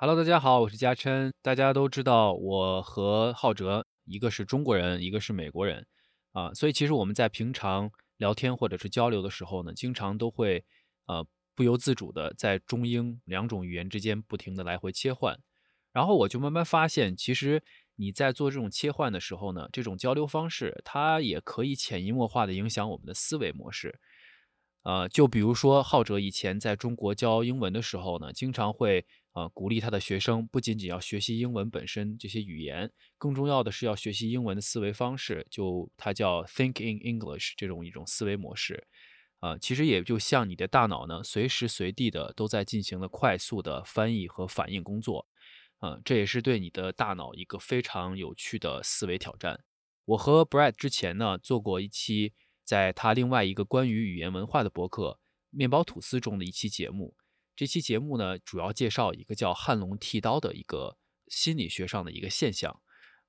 Hello，大家好，我是嘉琛。大家都知道我和浩哲，一个是中国人，一个是美国人，啊，所以其实我们在平常聊天或者是交流的时候呢，经常都会呃不由自主的在中英两种语言之间不停的来回切换。然后我就慢慢发现，其实你在做这种切换的时候呢，这种交流方式它也可以潜移默化的影响我们的思维模式。呃，就比如说浩哲以前在中国教英文的时候呢，经常会呃鼓励他的学生，不仅仅要学习英文本身这些语言，更重要的是要学习英文的思维方式，就它叫 Think in English 这种一种思维模式。啊，其实也就像你的大脑呢，随时随地的都在进行了快速的翻译和反应工作。嗯，这也是对你的大脑一个非常有趣的思维挑战。我和 Brad 之前呢做过一期。在他另外一个关于语言文化的博客《面包吐司》中的一期节目，这期节目呢主要介绍一个叫“汉龙剃刀”的一个心理学上的一个现象。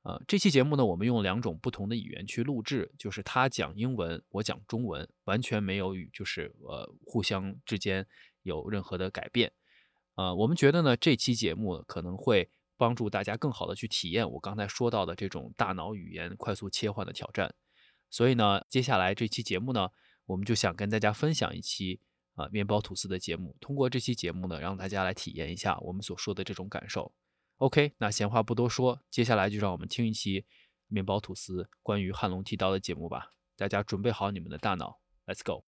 呃，这期节目呢，我们用两种不同的语言去录制，就是他讲英文，我讲中文，完全没有与，就是呃互相之间有任何的改变。呃，我们觉得呢，这期节目可能会帮助大家更好的去体验我刚才说到的这种大脑语言快速切换的挑战。所以呢，接下来这期节目呢，我们就想跟大家分享一期啊、呃、面包吐思的节目。通过这期节目呢，让大家来体验一下我们所说的这种感受。OK，那闲话不多说，接下来就让我们听一期面包吐思关于汉隆剃刀的节目吧。大家准备好你们的大脑，Let's go。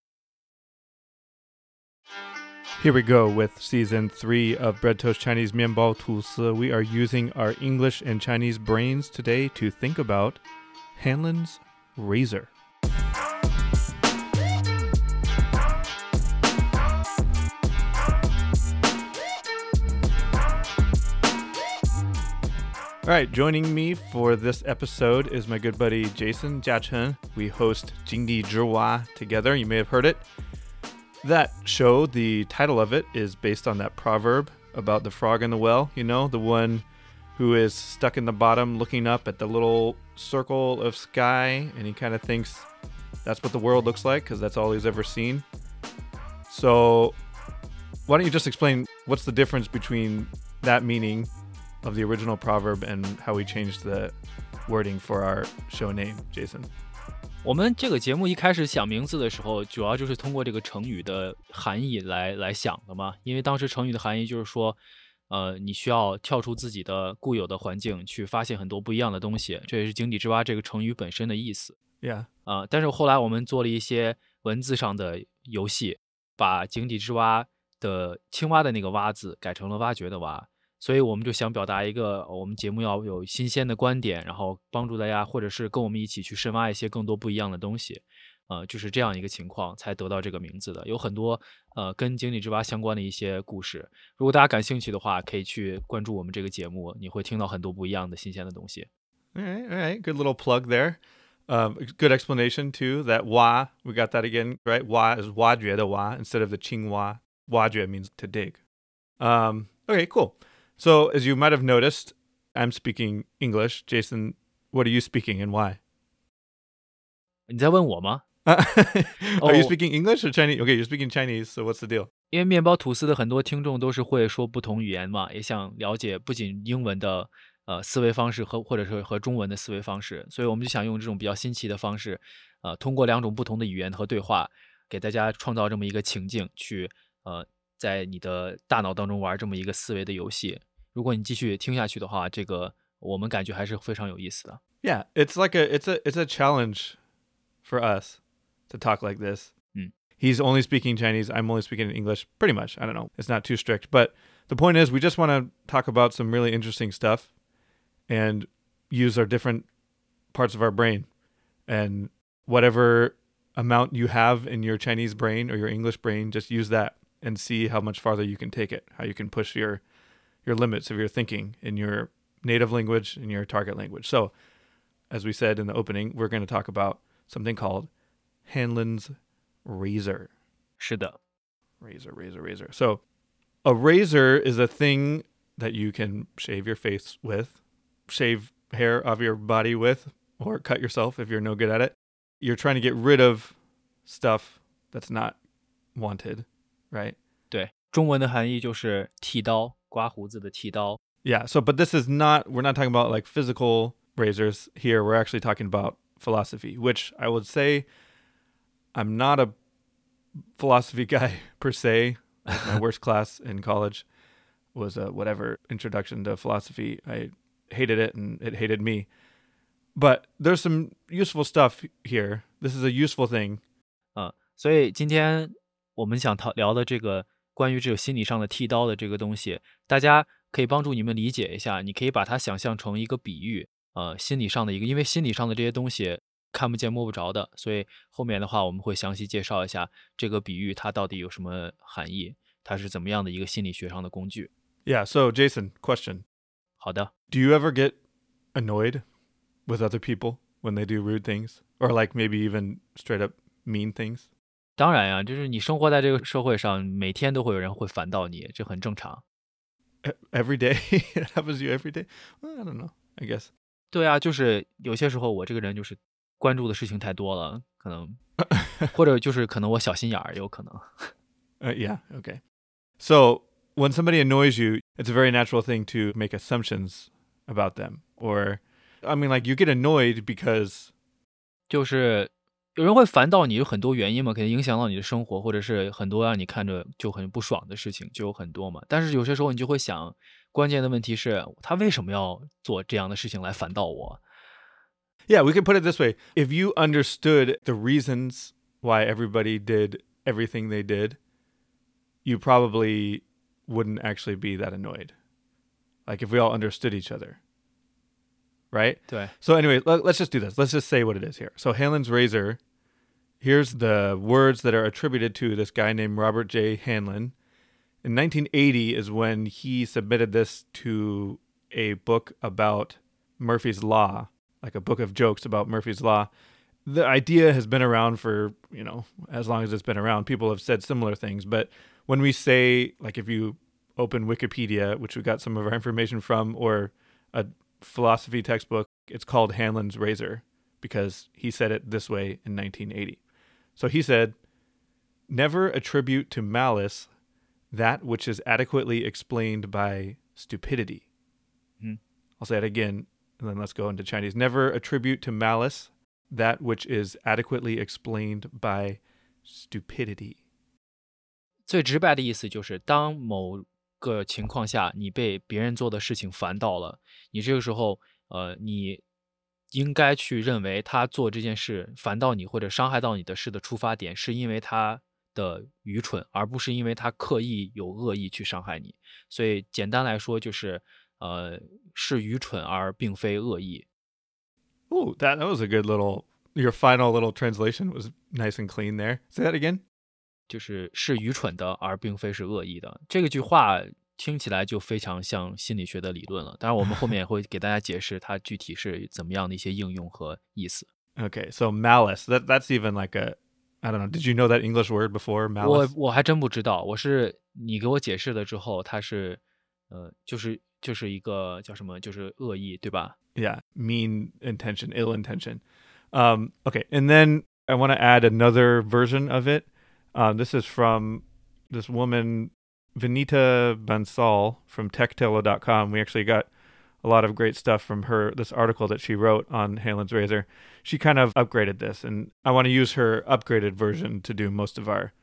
Here we go with season three of Bread Toast Chinese Mianbao Tusi. We are using our English and Chinese brains today to think about Hanlon's razor. All right, joining me for this episode is my good buddy Jason Jiachen. We host Jingdi Zhiwa together. You may have heard it. That show, the title of it is based on that proverb about the frog in the well, you know, the one who is stuck in the bottom looking up at the little circle of sky and he kind of thinks that's what the world looks like because that's all he's ever seen. So, why don't you just explain what's the difference between that meaning of the original proverb and how we changed the wording for our show name, Jason? 我们这个节目一开始想名字的时候，主要就是通过这个成语的含义来来想的嘛。因为当时成语的含义就是说，呃，你需要跳出自己的固有的环境，去发现很多不一样的东西。这也是“井底之蛙”这个成语本身的意思。Yeah，啊，但是后来我们做了一些文字上的游戏，把“井底之蛙”的青蛙的那个“蛙”字改成了“挖掘”的“挖”。所以我们就想表达一个，我们节目要有新鲜的观点，然后帮助大家，或者是跟我们一起去深挖一些更多不一样的东西。呃，就是这样一个情况才得到这个名字的，有很多呃跟井底之蛙相关的一些故事。如果大家感兴趣的话，可以去关注我们这个节目，你会听到很多不一样的新鲜的东西。All right, all right, good little plug there. Um, good explanation too. That wa, we got that again, right? Wa is wajue the wa instead of the qingwa. Wajue means to dig. Um, okay, cool. So, as you might have noticed, I'm speaking English. Jason, what are you speaking and why? 你在问我吗？are you oh. speaking English or Chinese? Okay, you're speaking Chinese. So what's the deal? 因为面包吐思的很多听众都是会说不同语言嘛，也想了解不仅英文的呃思维方式和或者是和中文的思维方式，所以我们就想用这种比较新奇的方式，呃，通过两种不同的语言和对话，给大家创造这么一个情境，去呃在你的大脑当中玩这么一个思维的游戏。如果你继续听下去的话，这个我们感觉还是非常有意思的。Yeah, it's like a it's a it's a challenge for us to talk like this. Mm. He's only speaking Chinese. I'm only speaking English, pretty much. I don't know. It's not too strict. But the point is, we just want to talk about some really interesting stuff and use our different parts of our brain. And whatever amount you have in your Chinese brain or your English brain, just use that and see how much farther you can take it, how you can push your your limits of your thinking in your native language and your target language. So, as we said in the opening, we're going to talk about something called Hanlon's razor. 是的. Razor, razor, razor. So, a razor is a thing that you can shave your face with, shave hair off your body with, or cut yourself if you're no good at it. You're trying to get rid of stuff that's not wanted, right? 对，中文的含义就是剃刀 刮胡子的剃刀。 Yeah. So, but this is not, we're not talking about like physical razors here. We're actually talking about philosophy, which I would say I'm not a philosophy guy per se. Like, my worst class in college was a whatever introduction to philosophy. I hated it and it hated me. But there's some useful stuff here. This is a useful thing. 所以今天我们想讨聊的这个 关于这个心理上的剃刀的这个东西，大家可以帮助你们理解一下。你可以把它想象成一个比喻，呃，心理上的一个，因为心理上的这些东西看不见摸不着的，所以后面的话我们会详细介绍一下这个比喻它到底有什么含义，它是怎么样的一个心理学上的工具。Yeah. So, Jason, question 好的，Do you ever get annoyed with other people when they do rude things or like maybe even straight up mean things? 当然呀，就是你生活在这个社会上，每天都会有人会烦到你，这很正常。E- Every day? it happens to you every day? I don't know. I guess. 对啊，就是有些时候我这个人就是关注的事情太多了，可能或者就是可能我小心眼儿，有可能。Uh, yeah. Okay. So when somebody annoys you, it's a very natural thing to make assumptions about them. Or, I mean, like you get annoyed because 就是有人会烦到你，有很多原因嘛，肯定影响到你的生活，或者是很多让你看着就很不爽的事情，就有很多嘛。但是有些时候你就会想，关键的问题是他为什么要做这样的事情来烦到我？ Yeah, we could put it this way. If you understood the reasons why everybody did everything they did, you probably wouldn't actually be that annoyed. Like if we all understood each other. Right? 对，So anyway, let, us just do this. Let's just say what it is here. So Hanlon's razor, here's the words that are attributed to this guy named Robert J. Hanlon. In 1980 is when he submitted this to a book about Murphy's Law, like a book of jokes about Murphy's Law. The idea has been around for, you know, as long as it's been around. People have said similar things, but when we say like if you open Wikipedia, which we got some of our information from, or a philosophy textbook, it's called Hanlon's Razor because he said it this way in 1980. So he said, Never attribute to malice that which is adequately explained by stupidity. Hmm. I'll say it again, and then let's go into Chinese. Never attribute to malice that which is adequately explained by stupidity. 最直白的意思就是，当某 个情况下你被别人做的事情烦到了，你这个时候，呃，你应该去认为他做这件事烦到你或者伤害到你的事的出发点，是因为他的愚蠢，而不是因为他刻意有恶意去伤害你。所以简单来说，就是呃，是愚蠢而并非恶意。 Oh, that, that was a good little, your final little translation was nice and clean there. Say that again. 就是是愚蠢的，而并非是恶意的。这个句话听起来就非常像心理学的理论了。当然，我们后面也会给大家解释它具体是怎么样的一些应用和意思。 Okay, so malice. That that's even like a I don't know. Did you know that English word before 我 malice? 我还真不知道，我是你给我解释了之后，它是呃，就是就是一个叫什么，就是恶意，对吧？ Yeah, mean intention, ill intention. Um, okay, and then I want to add another version of it. Um, this is from this woman, Vinita Bansal from TechTello.com. We actually got a lot of great stuff from her, this article that she wrote on Hanlon's Razor. She kind of upgraded this, and I want to use her upgraded version to do most of our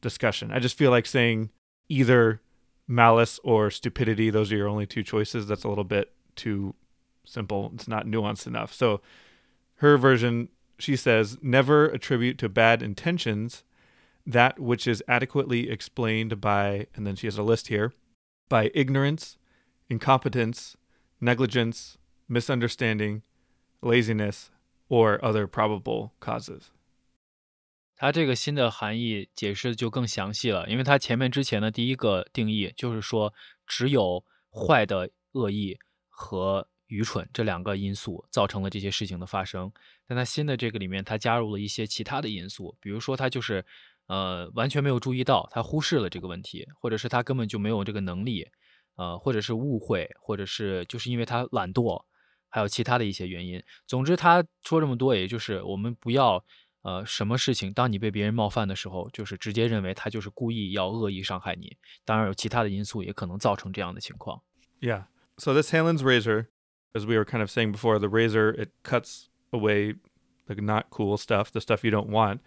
discussion. I just feel like saying either malice or stupidity, those are your only two choices. That's a little bit too simple. It's not nuanced enough. So her version, she says, never attribute to bad intentions that which is adequately explained by, and then she has a list here, by ignorance, incompetence, negligence, misunderstanding, laziness, or other probable causes. 它这个新的含义解释就更详细了，因为它前面之前的第一个定义就是说，只有坏的恶意和愚蠢这两个因素造成了这些事情的发生。但它新的这个里面，它加入了一些其他的因素，比如说他就是 呃，完全没有注意到，他忽视了这个问题，或者是他根本就没有这个能力，呃，或者是误会，或者是就是因为他懒惰，还有其他的一些原因。总之，他说这么多，也就是我们不要呃，什么事情，当你被别人冒犯的时候，就是直接认为他就是故意要恶意伤害你。当然，有其他的因素也可能造成这样的情况。Yeah. So this Hanlon's razor, as we were kind of saying before, the razor it cuts away the not cool stuff, the stuff you don't want.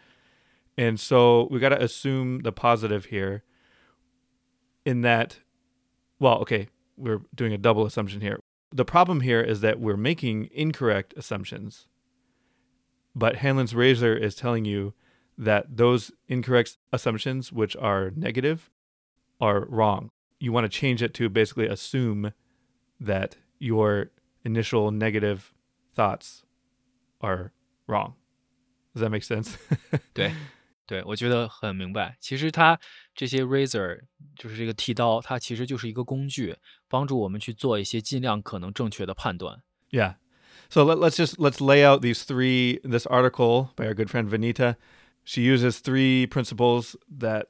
And so we got to assume the positive here in that well, okay, we're doing a double assumption here. The problem here is that we're making incorrect assumptions. But Hanlon's razor is telling you that those incorrect assumptions which are negative are wrong. You want to change it to basically assume that your initial negative thoughts are wrong. Does that make sense? 对，我觉得很明白。其实它这些 razor 就是这个剃刀，它其实就是一个工具，帮助我们去做一些尽量可能正确的判断。Yeah. So let, let's just let's lay out these three this article by our good friend Vinita. She uses three principles that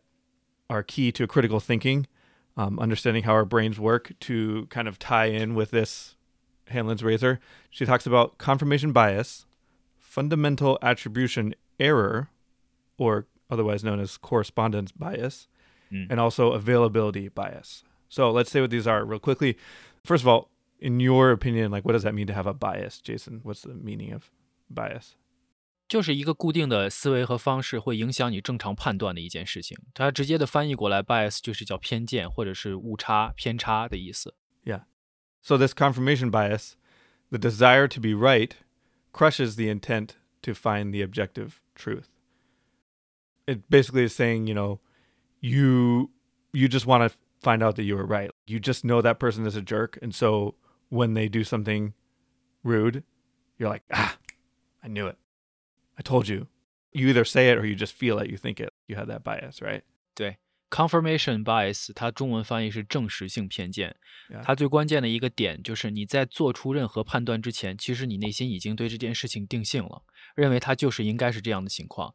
are key to critical thinking, um, understanding how our brains work to kind of tie in with this Hanlon's razor. She talks about confirmation bias, fundamental attribution error, or otherwise known as correspondence bias, Mm. and also availability bias. So let's say what these are real quickly. First of all, in your opinion, like what does that mean to have a bias, Jason? What's the meaning of bias? 就是一个固定的思维和方式，会影响你正常判断的一件事情。它直接的翻译过来，bias 就是叫偏见或者是误差、偏差的意思。 So this confirmation bias, the desire to be right, crushes the intent to find the objective truth. It basically is saying, you know, you you just want to find out that you were right. You just know that person is a jerk, and so when they do something rude, you're like, ah, I knew it. I told you. You either say it or you just feel it. You think it. You have that bias, right? 对，confirmation bias，它中文翻译是证实性偏见。 Yeah. 它最关键的一个点就是你在做出任何判断之前，其实你内心已经对这件事情定性了，认为它就是应该是这样的情况，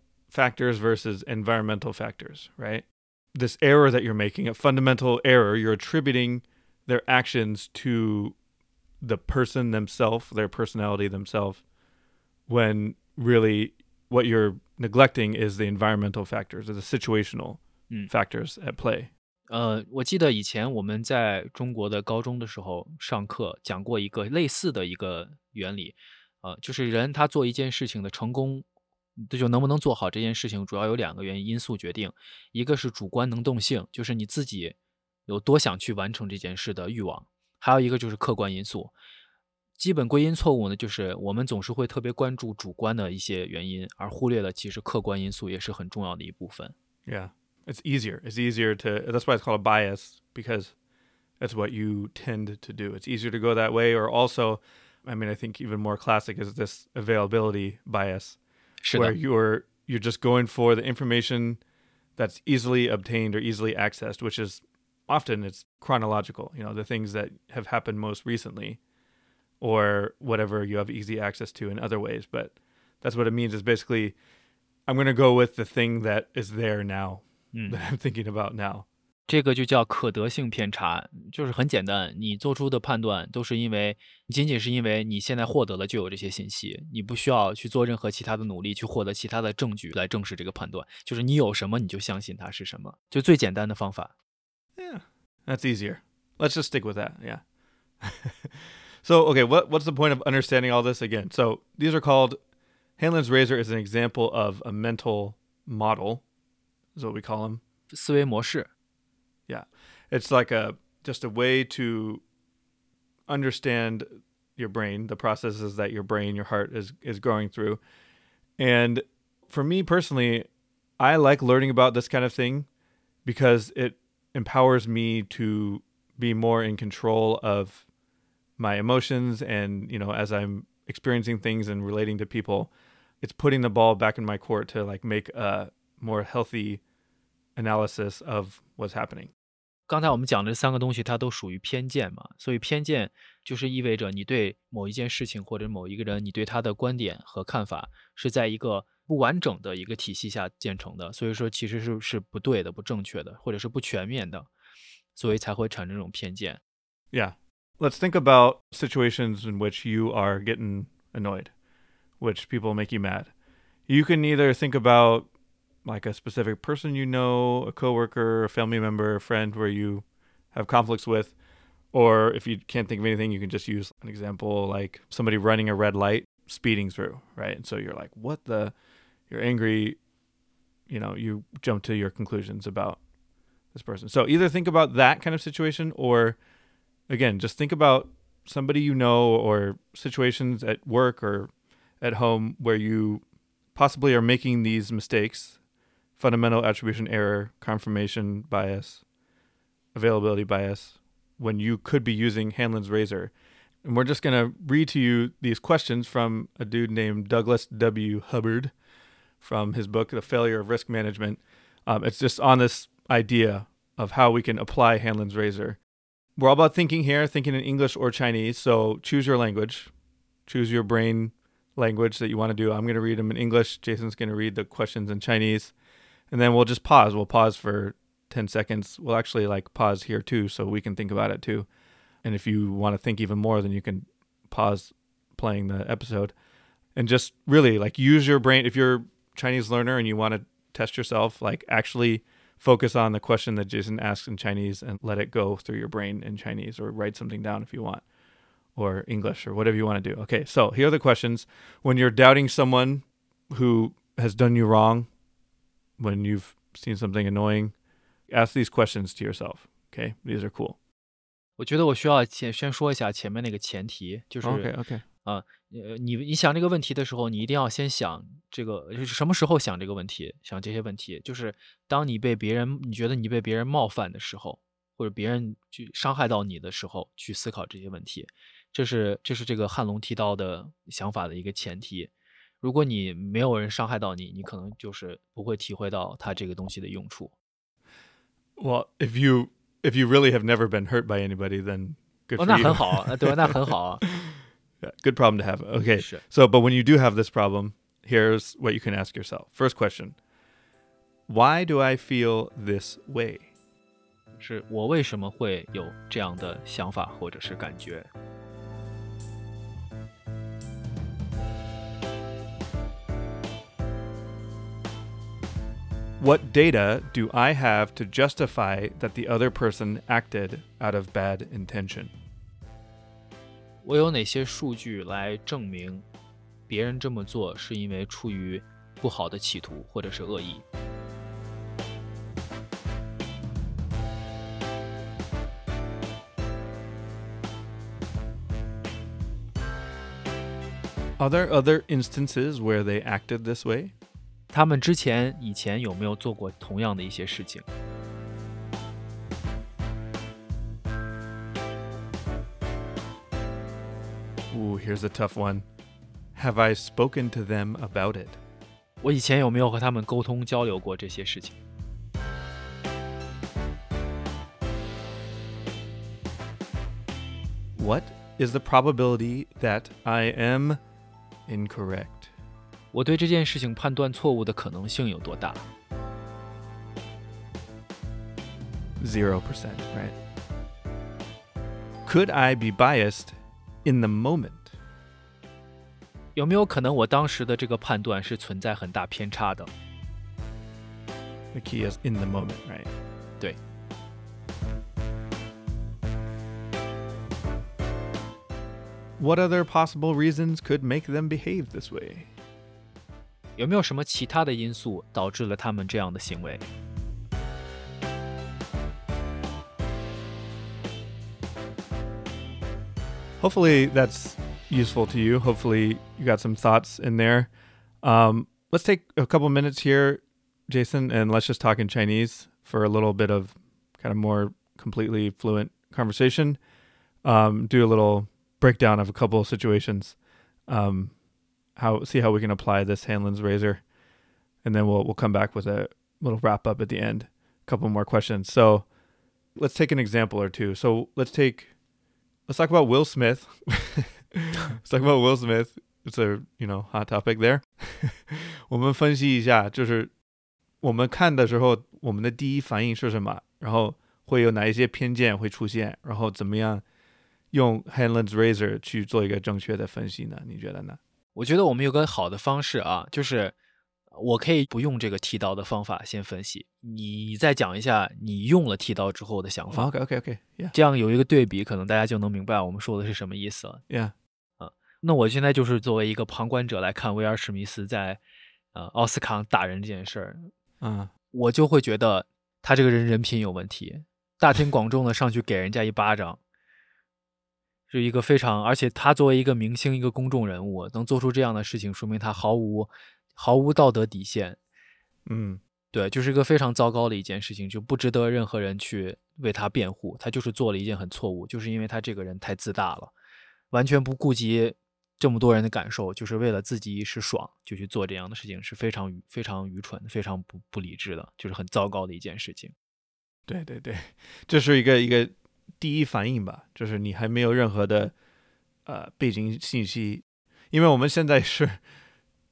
factors versus environmental factors, right? This error that you're making, a fundamental error, you're attributing their actions to the person themselves, their personality themselves, when really what you're neglecting is the environmental factors or the situational Mm. factors at play. 呃，我记得以前我们在中国的高中的时候上课讲过一个类似的一个原理，呃，就是人他做一件事情的成功， 这就能不能做好这件事情，主要有两个原因因素决定，一个是主观能动性，就是你自己有多想去完成这件事的欲望，还有一个就是客观因素。基本归因错误呢，就是我们总是会特别关注主观的一些原因，而忽略了其实客观因素也是很重要的一部分。Yeah. It's easier. It's easier to that's why it's called a bias because that's what you tend to do. It's easier to go that way or also I mean I think even more classic is this availability bias Where you're you're just going for the information that's easily obtained or easily accessed, which is often it's chronological, you know, the things that have happened most recently or whatever you have easy access to in other ways, but that's what it means is basically I'm going to go with the thing that is there now mm. that I'm thinking about now. 这个就叫可得性偏差，就是很简单，你做出的判断都是因为仅仅是因为你现在获得了就有这些信息，你不需要去做任何其他的努力去获得其他的证据来证实这个判断，就是你有什么你就相信它是什么，就最简单的方法。 Yeah, that's easier. Let's just stick with that. Yeah. so, okay, what what's the point of understanding all this again? So, these are called Hanlon's razor is an example of a mental model, is what we call them. 思维模式， It's like a just a way to understand your brain, the processes that your brain, your heart is is going through. And for me personally, I like learning about this kind of thing because it empowers me to be more in control of my emotions and, you know, as I'm experiencing things and relating to people, it's putting the ball back in my court to like make a more healthy analysis of what's happening. 刚才我们讲的这三个东西，它都属于偏见嘛，所以偏见就是意味着你对某一件事情或者某一个人，你对他的观点和看法是在一个不完整的一个体系下建成的，所以说其实是是不对的、不正确的，或者是不全面的，所以才会产生这种偏见。 Yeah. Let's think about situations in which you are getting annoyed, which people make you mad. You can either think about like a specific person you know, a coworker, a family member, a friend where you have conflicts with, or if you can't think of anything, you can just use an example like somebody running a red light speeding through, right? And so you're like, "What the you're angry, you know, you jump to your conclusions about this person." So either think about that kind of situation or again, just think about somebody you know or situations at work or at home where you possibly are making these mistakes fundamental attribution error, confirmation bias, availability bias when you could be using Hanlon's razor. And we're just going to read to you these questions from a dude named Douglas W. Hubbard from his book, The Failure of Risk Management. Um, it's just on this idea of how we can apply Hanlon's razor we're all about thinking here, thinking in English or Chinese. So choose your language, choose your brain language that you want to do. I'm going to read them in English. Jason's going to read the questions in Chinese. And then we'll just pause. We'll pause for 10 seconds. We'll actually like pause here too so we can think about it too. And if you want to think even more, then you can pause playing the episode and just really like use your brain. If you're Chinese learner and you want to test yourself, like actually focus on the question that Jason asks in Chinese and let it go through your brain in Chinese or write something down if you want or English or whatever you want to do. Okay, so here are the questions. When you're doubting someone who has done you wrong, when you've seen something annoying, ask these questions to yourself. Okay, these are cool. 我觉得我需要前先说一下前面那个前提，就是 OK OK 啊，呃，你你想这个问题的时候，你一定要先想这个，就是什么时候想这个问题，想这些问题，就是当你被别人，你觉得你被别人冒犯的时候，或者别人去伤害到你的时候，去思考这些问题，这是这是这个汉隆剃刀的想法的一个前提。如果你没有人伤害到你，你可能就是不会体会到它这个东西的用处。 Well, if you if you really have never been hurt by anybody, then good 哦， for 那 you. 很好啊，对吧？那很好啊。 Yeah, good problem to have. Okay. Sure. So, but when you do have this problem, here's what you can ask yourself. First question Why do I feel this way? 是我为什么会有这样的想法或者是感觉？ What data do I have to justify that the other person acted out of bad intention? 我有哪些数据来证明别人这么做是因为出于不好的企图或者是恶意？ Are there other instances where they acted this way? 他们之前以前有没有做过同样的一些事情？ Ooh, here's a tough one. Have I spoken to them about it? 我以前有没有和他们沟通交流过这些事情？ What is the probability that I am incorrect? 我对这件事情判断错误的可能性有多大？ Zero percent, right? Could I be biased in the moment? 有没有可能我当时的这个判断是存在很大偏差的？ The key is in the moment, right? 对， What other possible reasons could make them behave this way? 有没有什么其他的因素导致了他们这样的行为？ Hopefully that's useful to you. Hopefully you got some thoughts in there. Um, let's take a couple minutes here, Jason, and let's just talk in Chinese for a little bit of kind of more completely fluent conversation. Um, do a little breakdown of a couple of situations. Um, how see how we can apply this Hanlon's razor, and then we'll we'll come back with a little wrap up at the end. A couple more questions. So let's take an example or two. So let's take let's talk about Will Smith. let's talk about Will Smith. It's a you know hot topic there. 我们分析一下，就是我们看的时候，我们的第一反应是什么，然后会有哪一些偏见会出现，然后怎么样用 Hanlon's razor 去做一个正确的分析呢？你觉得呢？ 我觉得我们有个好的方式啊，就是我可以不用这个剃刀的方法先分析，你再讲一下你用了剃刀之后的想法。OK OK OK，Yeah 这样有一个对比，可能大家就能明白我们说的是什么意思了。Yeah，那我现在就是作为一个旁观者来看威尔史密斯在呃奥斯卡打人这件事儿，嗯我就会觉得他这个人人品有问题，大庭广众的上去给人家一巴掌，是一个非常，而且他作为一个明星、一个公众人物，能做出这样的事情，说明他毫无毫无道德底线。嗯对，就是一个非常糟糕的一件事情，就不值得任何人去为他辩护。他就是做了一件很错误，就是因为他这个人太自大了，完全不顾及这么多人的感受，就是为了自己一时爽就去做这样的事情，是非常愚、非常愚蠢、非常不不理智的，就是很糟糕的一件事情。对对对，这是一个一个第一反应吧，就是你还没有任何的呃背景信息，因为我们现在是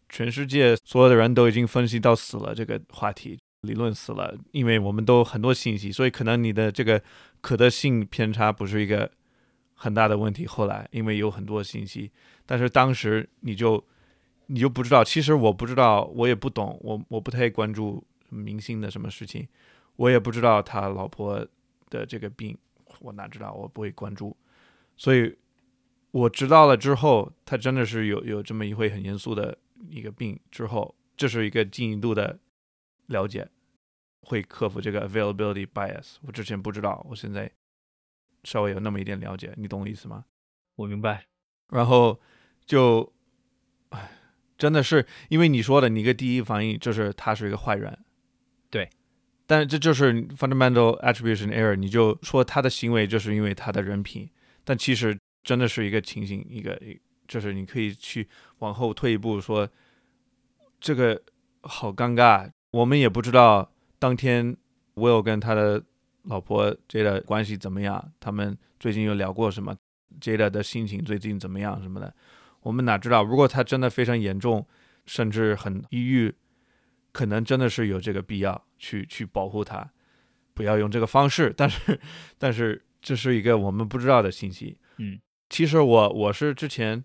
全世界所有的人都已经分析到死了这个话题，理论死了，因为我们都很多信息，所以可能你的这个可得性偏差不是一个很大的问题。后来因为有很多信息，但是当时你就你就不知道，其实我不知道，我也不懂，我我不太关注明星的什么事情。我也不知道他老婆的这个病，我哪知道？我不会关注，所以我知道了之后，他真的是有有这么一回很严肃的一个病之后，这是一个进一步的了解，会克服这个 availability bias。我之前不知道，我现在稍微有那么一点了解，你懂我意思吗？我明白，然后就，唉，真的是因为你说的，你一个第一反应就是他是一个坏人，对，但这就是 fundamental attribution error，你就说他的行为就是因为他的人品，但其实真的是一个情形，一个就是你可以去往后退一步说，这个好尴尬，我们也不知道当天 Will 跟他的老婆 Jada 关系怎么样，他们最近有聊过什么，Jada 的心情最近怎么样什么的，我们哪知道？如果他真的非常严重，甚至很抑郁，可能真的是有这个必要去去保护它，不要用这个方式。但是，但是这是一个我们不知道的信息。嗯，其实我我是之前，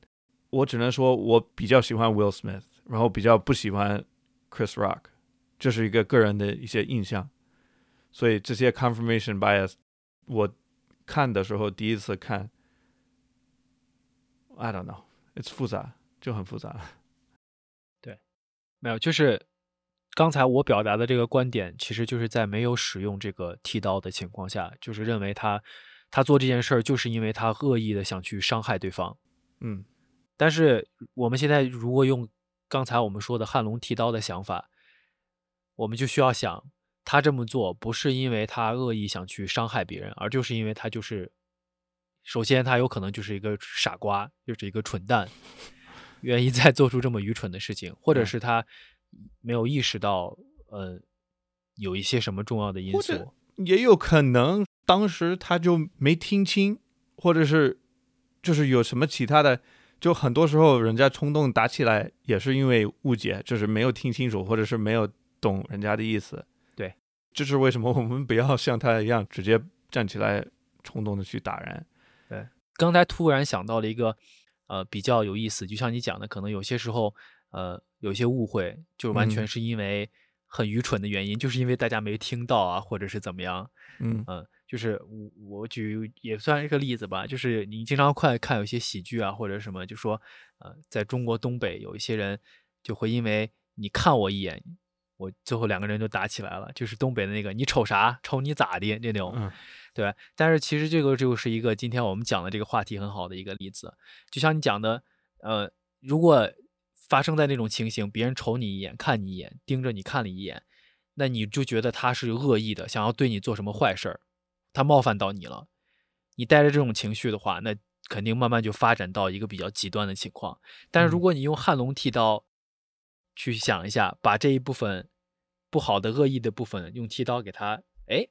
我只能说我比较喜欢 Will Smith，然后比较不喜欢 Chris Rock，这是一个个人的一些印象。所以这些 confirmation bias，我看的时候第一次看，I don't know，it's 复杂，就很复杂。对没有，就是刚才我表达的这个观点，其实就是在没有使用这个剃刀的情况下，就是认为他他做这件事儿就是因为他恶意的想去伤害对方。嗯。但是我们现在如果用刚才我们说的汉龙剃刀的想法，我们就需要想，他这么做不是因为他恶意想去伤害别人，而就是因为他就是，首先他有可能就是一个傻瓜，就是一个蠢蛋，愿意再做出这么愚蠢的事情，或者嗯。是他没有意识到，呃，有一些什么重要的因素。也有可能当时他就没听清，或者是就是有什么其他的，就很多时候人家冲动打起来也是因为误解，就是没有听清楚，或者是没有懂人家的意思。对，这是为什么我们不要像他一样直接站起来冲动的去打人。对刚才突然想到了一个，呃，比较有意思，就像你讲的，可能有些时候，呃，有一些误会，就是完全嗯。是因为很愚蠢的原因，就是因为大家没听到啊，或者是怎么样，嗯。嗯，就是我我举也算一个例子吧，就是你经常快看有些喜剧啊或者什么，就说，呃，在中国东北有一些人就会因为你看我一眼，我最后两个人就打起来了，就是东北的那个你瞅啥，瞅你咋的那种，嗯。对，但是其实这个就是一个今天我们讲的这个话题很好的一个例子，就像你讲的，呃，如果发生在那种情形，别人瞅你一眼，看你一眼，盯着你看了一眼，那你就觉得他是恶意的，想要对你做什么坏事儿，他冒犯到你了，你带着这种情绪的话，那肯定慢慢就发展到一个比较极端的情况。但是如嗯。果你用汉龙剃刀去想一下，把这一部分不好的、恶意的部分用剃刀给它哎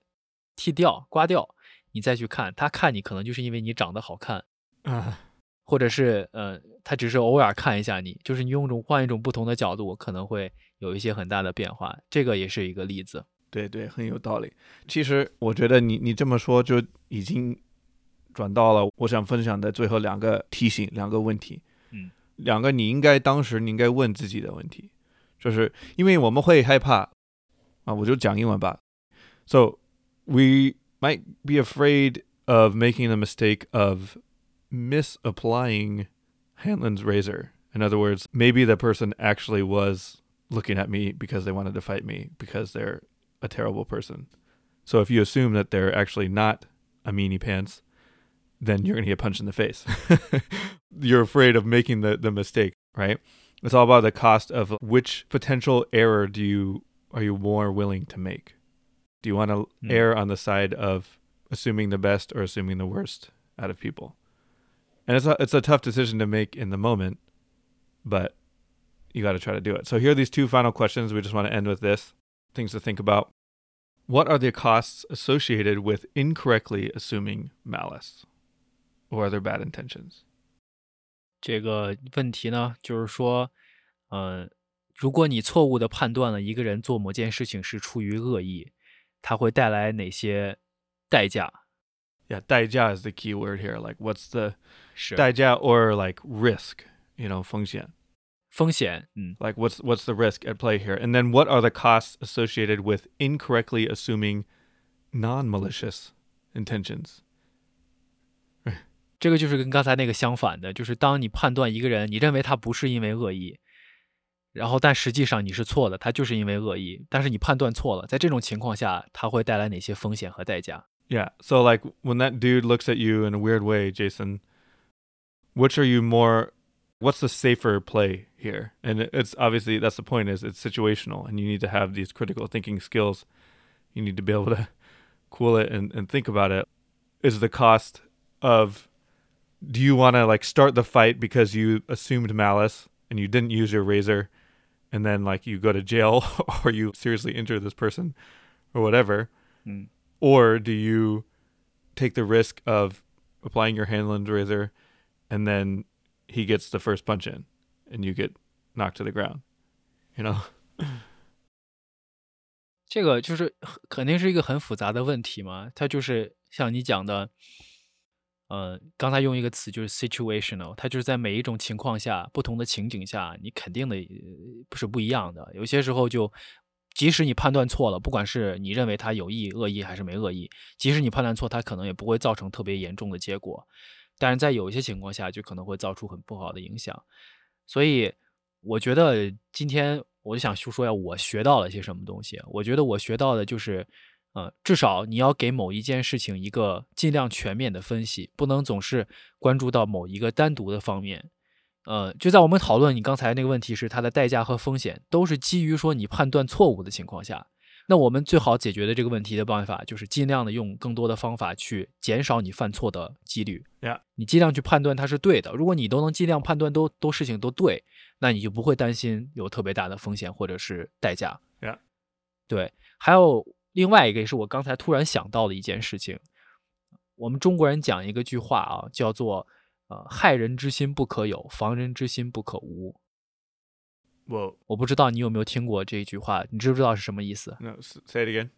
剃掉、刮掉，你再去看他看你，可能就是因为你长得好看，Uh, 或者是呃，他只是偶尔看一下你，就是你用一种换一种不同的角度，可能会有一些很大的变化。这个也是一个例子。对对，很有道理。其实我觉得你你这么说就已经转到了我想分享的最后两个提醒，两个问题。嗯，两个你应该当时你应该问自己的问题，就是因为我们会害怕啊，我就讲英文吧。So we might be afraid of making the mistake of misapplying Hanlon's razor. In other words, maybe the person actually was looking at me because they wanted to fight me because they're a terrible person. So if you assume that they're actually not a meanie pants, then you're going to get punched in the face. you're afraid of making the, the mistake, right? It's all about the cost of which potential error do you are you more willing to make? Do you want to Hmm. err on the side of assuming the best or assuming the worst out of people? And it's a, it's a tough decision to make in the moment, but you got to try to do it. So here are these two final questions. We just want to end with this things to think about. What are the costs associated with incorrectly assuming malice or other bad intentions? 这个问题呢，就是说，呃，如果你错误的判断了一个人做某件事情是出于恶意，它会带来哪些代价？ Yeah, 代价 is the key word here. Like, what's the 是代价 or like risk? You know, 风险.风险，嗯， Like, what's what's the risk at play here? And then, what are the costs associated with incorrectly assuming non-malicious intentions? 这个就是跟刚才那个相反的，就是当你判断一个人，你认为他不是因为恶意，然后但实际上你是错的，他就是因为恶意，但是你判断错了，在这种情况下，它会带来哪些风险和代价？ Yeah. So, like, when that dude looks at you in a weird way, Jason, which are you more? What's the safer play here? And it's obviously that's the point. Is it's situational, and you need to have these critical thinking skills. You need to be able to cool it and, and think about it. Is the cost of do you want to like start the fight because you assumed malice and you didn't use your razor and then like you go to jail or you seriously injure this person or whatever Mm or do you take the risk of applying your Hanlon's razor and then he gets the first punch in and you get knocked to the ground you know 这个就是很肯定是一个很复杂的问题嘛，它就是像你讲的，呃，刚才用一个词就是 situational，它就是在每一种情况下、不同的情景下，你肯定的呃不是不一样的。有些时候就， 即使你判断错了，不管是你认为他有意、恶意还是没恶意，即使你判断错，它可能也不会造成特别严重的结果。但是在有一些情况下，就可能会造出很不好的影响。所以我觉得今天我就想说说呀，我学到了些什么东西。我觉得我学到的就是，呃，至少你要给某一件事情一个尽量全面的分析，不能总是关注到某一个单独的方面。呃，就在我们讨论你刚才那个问题时，它的代价和风险都是基于说你判断错误的情况下。那我们最好解决的这个问题的办法，就是尽量的用更多的方法去减少你犯错的几率。Yeah. 你尽量去判断它是对的。如果你都能尽量判断都都事情都对，那你就不会担心有特别大的风险或者是代价。Yeah. 对，还有另外一个也是我刚才突然想到的一件事情。我们中国人讲一个句话啊，叫做“害人之心不可有，防人之心不可无。我我不知道你有没有听过这一句话，你知不知道是什么意思？那 say it again。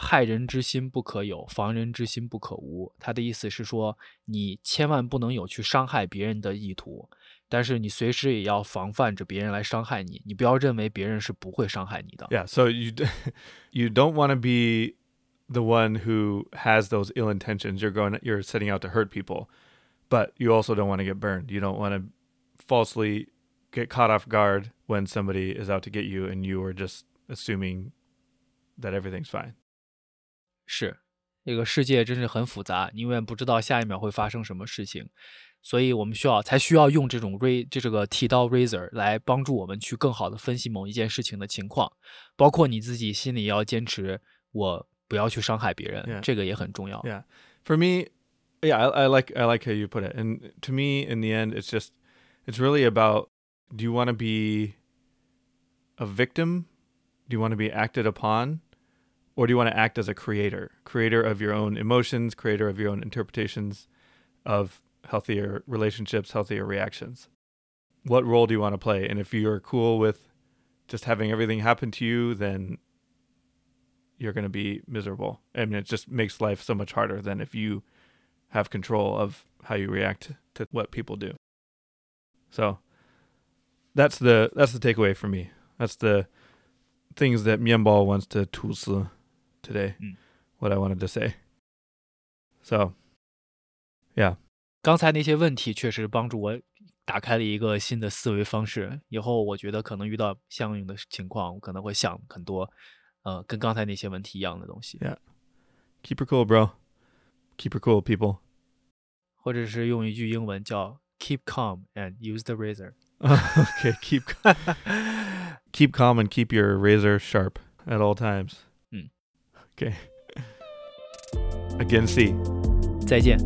害人之心不可有，防人之心不可无。他的意思是说，你千万不能有去伤害别人的意图，但是你随时也要防范着别人来伤害你。你不要认为别人是不会伤害你的。Yeah, so you you don't want to be the one who has those ill intentions. You're going you're setting out to hurt people. but you also don't want to get burned. You don't want to falsely get caught off guard when somebody is out to get you and you are just assuming that everything's fine. 是，这个世界真是很复杂，你永远不知道下一秒会发生什么事情，所以我们需要才需要用这种 ray 这这个剃刀 razor 来帮助我们去更好的分析某一件事情的情况，包括你自己心里要坚持，我不要去伤害别人 Yeah. 这个也很重要。 Yeah. For me, yeah, I, I like I like how you put it. And to me, in the end, it's just it's really about do you want to be a victim Do you want to be acted upon? Or do you want to act as a creator? Creator of your own emotions, creator of your own interpretations of healthier relationships, healthier reactions. What role do you want to play? And if you're cool with just having everything happen to you, then you're going to be miserable. I mean, it just makes life so much harder than if you have control of how you react to what people do. So that's the that's the takeaway for me. That's the things that Mianbao wants to tusu today. Mm. What I wanted to say. So yeah. 刚才那些问题确实帮助我打开了一个新的思维方式。以后我觉得可能遇到相应的情况，我可能会想很多，呃，跟刚才那些问题一样的东西。Yeah, keep it cool, bro Keep her cool, people. 或者是用一句英文叫 “keep calm and use the razor”。 okay, keep keep calm and keep your razor sharp at all times. Mm. Okay. Again, see. 再见。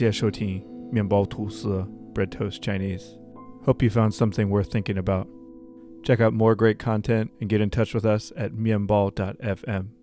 谢收听面包吐思 （Bread Toast Chinese）。Hope you found something worth thinking about. Check out more great content and get in touch with us at mianbao.fm.